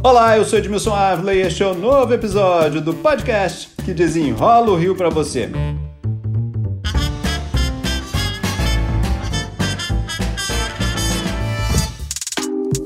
Olá, eu sou Edmilson Ávila e este é o um novo episódio do podcast que desenrola o Rio para você.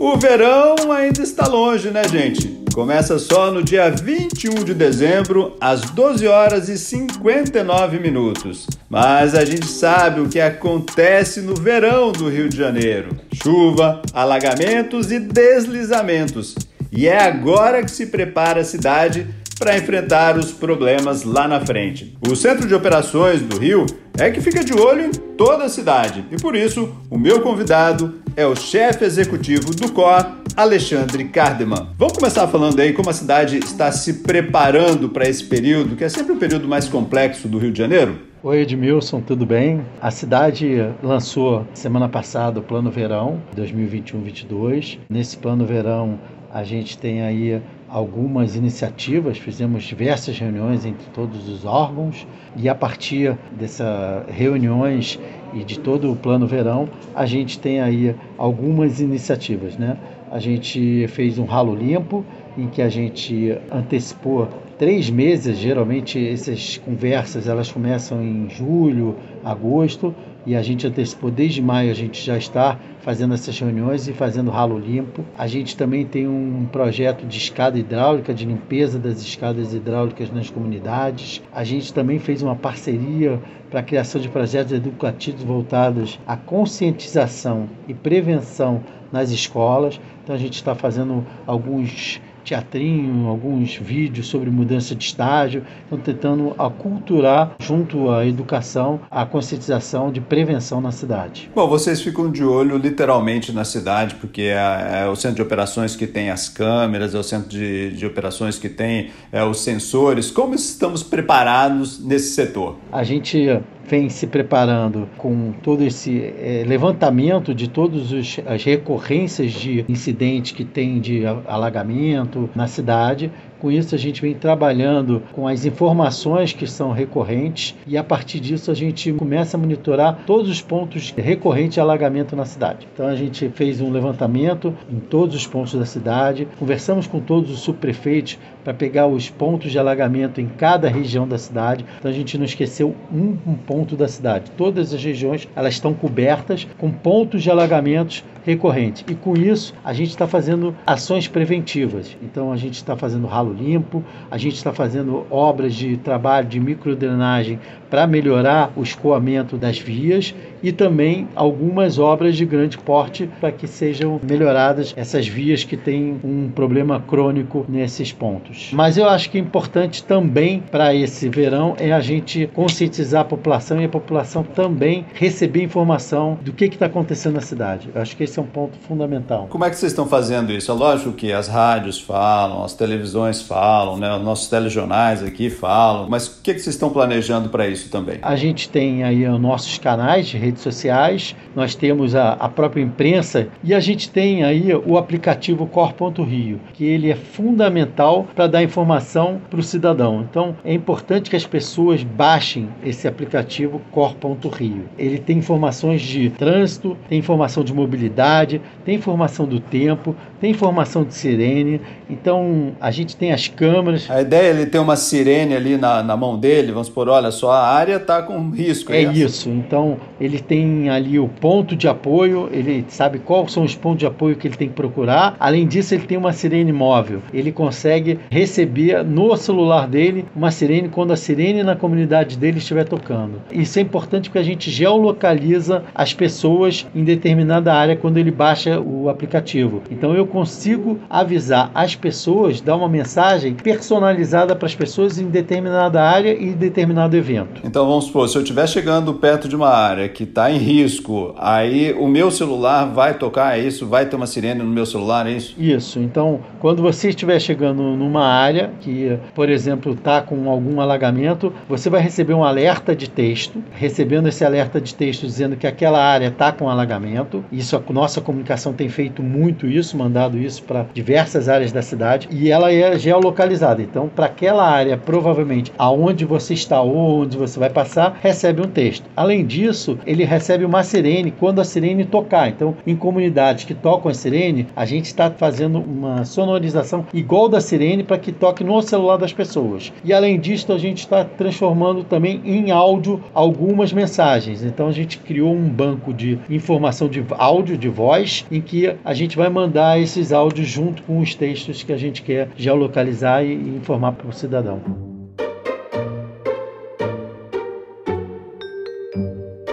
O verão ainda está longe, né, gente? Começa só no dia 21 de dezembro, às 12 horas e 59 minutos. Mas a gente sabe o que acontece no verão do Rio de Janeiro: chuva, alagamentos e deslizamentos. E é agora que se prepara a cidade para enfrentar os problemas lá na frente. O Centro de Operações do Rio é que fica de olho em toda a cidade e por isso o meu convidado é o chefe executivo do COR, Alexandre Cardeman. Vamos começar falando aí como a cidade está se preparando para esse período, que é sempre o período mais complexo do Rio de Janeiro? Oi Edmilson, tudo bem? A cidade lançou semana passada o Plano Verão 2021-22. Nesse Plano Verão a gente tem aí algumas iniciativas, fizemos diversas reuniões entre todos os órgãos e a partir dessas reuniões e de todo o plano verão, a gente tem aí algumas iniciativas, né? A gente fez um ralo limpo em que a gente antecipou três meses. Geralmente essas conversas elas começam em julho, agosto e a gente antecipou desde maio, a gente já está fazendo essas reuniões e fazendo ralo limpo. A gente também tem um projeto de escada hidráulica, de limpeza das escadas hidráulicas nas comunidades. A gente também fez uma parceria para a criação de projetos educativos voltados à conscientização e prevenção nas escolas. Então a gente está fazendo alguns teatrinho, alguns vídeos sobre mudança de estágio, estão tentando aculturar junto à educação a conscientização de prevenção na cidade. Bom, vocês ficam de olho literalmente na cidade, porque é, é o centro de operações que tem as câmeras, é o centro de, de operações que tem é, os sensores. Como estamos preparados nesse setor? A gente vem se preparando com todo esse é, levantamento de todas as recorrências de incidentes que tem de alagamento na cidade com isso, a gente vem trabalhando com as informações que são recorrentes e a partir disso a gente começa a monitorar todos os pontos recorrentes de alagamento na cidade. Então, a gente fez um levantamento em todos os pontos da cidade, conversamos com todos os subprefeitos para pegar os pontos de alagamento em cada região da cidade. Então, a gente não esqueceu um, ponto da cidade. Todas as regiões elas estão cobertas com pontos de alagamentos recorrentes. E com isso, a gente está fazendo ações preventivas. Então, a gente está fazendo ralo limpo, a gente está fazendo obras de trabalho de microdrenagem para melhorar o escoamento das vias e também algumas obras de grande porte para que sejam melhoradas essas vias que têm um problema crônico nesses pontos. Mas eu acho que é importante também para esse verão é a gente conscientizar a população e a população também receber informação do que está acontecendo na cidade. Eu acho que esse é um ponto fundamental. Como é que vocês estão fazendo isso? É lógico que as rádios falam, as televisões falam, né? os nossos telejornais aqui falam, mas o que, que vocês estão planejando para isso? isso também? A gente tem aí os nossos canais de redes sociais, nós temos a, a própria imprensa e a gente tem aí o aplicativo Cor.rio, que ele é fundamental para dar informação para o cidadão. Então é importante que as pessoas baixem esse aplicativo Cor.rio. Ele tem informações de trânsito, tem informação de mobilidade, tem informação do tempo, tem informação de sirene. Então a gente tem as câmeras. A ideia é ele ter uma sirene ali na, na mão dele, vamos por, olha só, a área está com risco. É, é isso. Então ele tem ali o ponto de apoio, ele sabe quais são os pontos de apoio que ele tem que procurar. Além disso, ele tem uma sirene móvel. Ele consegue receber no celular dele uma sirene quando a sirene na comunidade dele estiver tocando. Isso é importante porque a gente geolocaliza as pessoas em determinada área quando ele baixa o aplicativo. Então eu consigo avisar as pessoas, dar uma mensagem personalizada para as pessoas em determinada área e determinado evento. Então vamos supor, se eu estiver chegando perto de uma área que está em risco, aí o meu celular vai tocar, é isso? Vai ter uma sirene no meu celular, é isso? Isso. Então, quando você estiver chegando numa área que, por exemplo, está com algum alagamento, você vai receber um alerta de texto, recebendo esse alerta de texto dizendo que aquela área está com alagamento. Isso nossa comunicação tem feito muito isso, mandado isso para diversas áreas da cidade e ela é geolocalizada. Então, para aquela área, provavelmente aonde você está ou onde você vai passar, recebe um texto. Além disso, ele recebe uma sirene quando a sirene tocar. Então, em comunidades que tocam a sirene, a gente está fazendo uma sonorização igual da sirene para que toque no celular das pessoas. E além disso, a gente está transformando também em áudio algumas mensagens. Então, a gente criou um banco de informação de áudio, de voz, em que a gente vai mandar esses áudios junto com os textos que a gente quer geolocalizar e informar para o cidadão.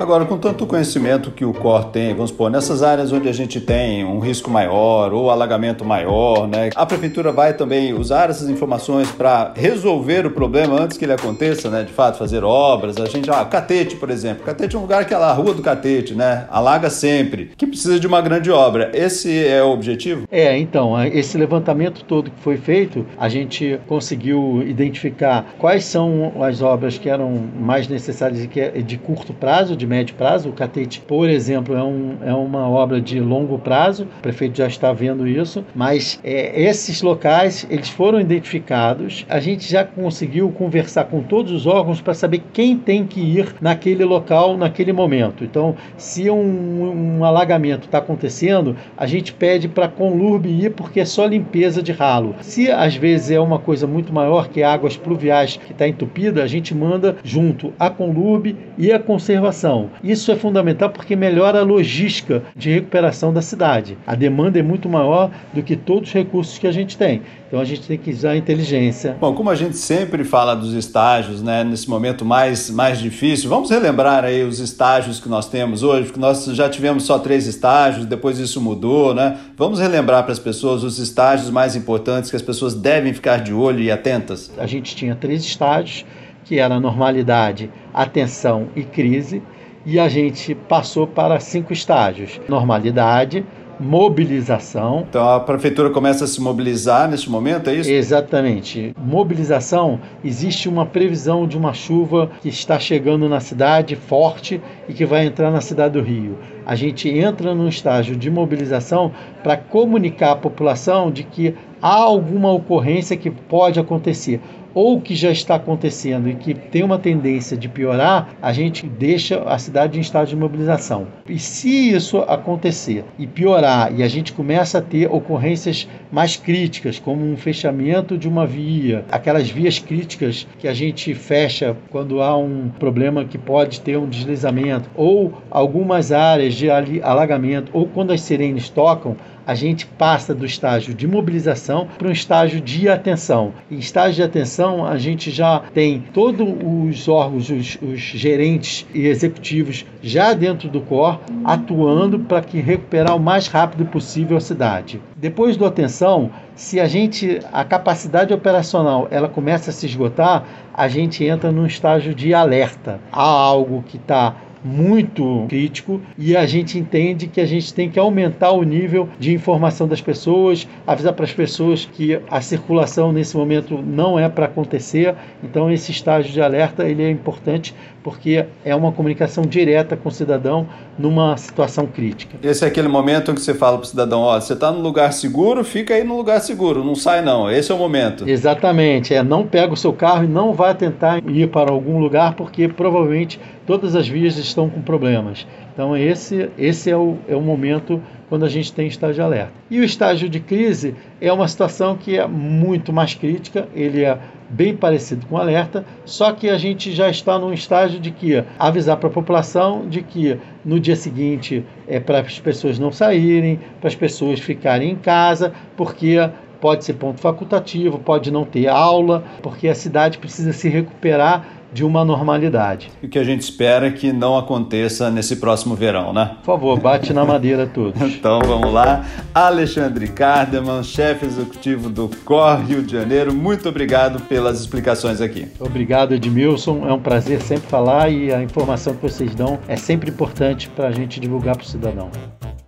Agora, com tanto conhecimento que o COR tem, vamos supor, nessas áreas onde a gente tem um risco maior ou alagamento maior, né? A prefeitura vai também usar essas informações para resolver o problema antes que ele aconteça, né? De fato, fazer obras. A gente, ah, Catete, por exemplo. Catete é um lugar que é a rua do Catete, né? Alaga sempre, que precisa de uma grande obra. Esse é o objetivo? É, então, esse levantamento todo que foi feito, a gente conseguiu identificar quais são as obras que eram mais necessárias e que é de curto prazo, de médio prazo. O Catete, por exemplo, é, um, é uma obra de longo prazo. O prefeito já está vendo isso, mas é, esses locais eles foram identificados. A gente já conseguiu conversar com todos os órgãos para saber quem tem que ir naquele local naquele momento. Então, se um, um alagamento está acontecendo, a gente pede para a Conlurb ir porque é só limpeza de ralo. Se às vezes é uma coisa muito maior que águas pluviais que está entupida, a gente manda junto a Conlurb e a conservação. Isso é fundamental porque melhora a logística de recuperação da cidade. A demanda é muito maior do que todos os recursos que a gente tem. Então a gente tem que usar a inteligência. Bom, como a gente sempre fala dos estágios, né, nesse momento mais, mais difícil, vamos relembrar aí os estágios que nós temos hoje, porque nós já tivemos só três estágios, depois isso mudou, né? Vamos relembrar para as pessoas os estágios mais importantes que as pessoas devem ficar de olho e atentas. A gente tinha três estágios, que era normalidade, atenção e crise e a gente passou para cinco estágios: normalidade, mobilização. Então a prefeitura começa a se mobilizar neste momento, é isso? Exatamente. Mobilização, existe uma previsão de uma chuva que está chegando na cidade forte e que vai entrar na cidade do Rio. A gente entra num estágio de mobilização para comunicar à população de que há alguma ocorrência que pode acontecer ou que já está acontecendo e que tem uma tendência de piorar, a gente deixa a cidade em estado de mobilização. E se isso acontecer e piorar e a gente começa a ter ocorrências mais críticas, como um fechamento de uma via, aquelas vias críticas que a gente fecha quando há um problema que pode ter um deslizamento, ou algumas áreas de alagamento, ou quando as sirenes tocam, a gente passa do estágio de mobilização para um estágio de atenção. Em estágio de atenção, a gente já tem todos os órgãos, os, os gerentes e executivos já dentro do COR atuando para que recuperar o mais rápido possível a cidade. Depois do atenção, se a gente a capacidade operacional ela começa a se esgotar, a gente entra num estágio de alerta. Há algo que está muito crítico e a gente entende que a gente tem que aumentar o nível de informação das pessoas, avisar para as pessoas que a circulação nesse momento não é para acontecer. Então esse estágio de alerta ele é importante porque é uma comunicação direta com o cidadão numa situação crítica. Esse é aquele momento em que você fala para o cidadão, ó, você está no lugar seguro, fica aí no lugar seguro, não sai não. Esse é o momento. Exatamente, é não pega o seu carro e não vai tentar ir para algum lugar porque provavelmente todas as vias estão com problemas. Então esse, esse é, o, é o momento quando a gente tem estágio de alerta. E o estágio de crise é uma situação que é muito mais crítica, ele é bem parecido com alerta, só que a gente já está num estágio de que avisar para a população de que no dia seguinte é para as pessoas não saírem, para as pessoas ficarem em casa, porque pode ser ponto facultativo, pode não ter aula, porque a cidade precisa se recuperar de uma normalidade. O que a gente espera é que não aconteça nesse próximo verão, né? Por favor, bate na madeira todos. então vamos lá. Alexandre Cardeman, chefe executivo do COR Rio de Janeiro, muito obrigado pelas explicações aqui. Obrigado, Edmilson. É um prazer sempre falar e a informação que vocês dão é sempre importante para a gente divulgar para o cidadão.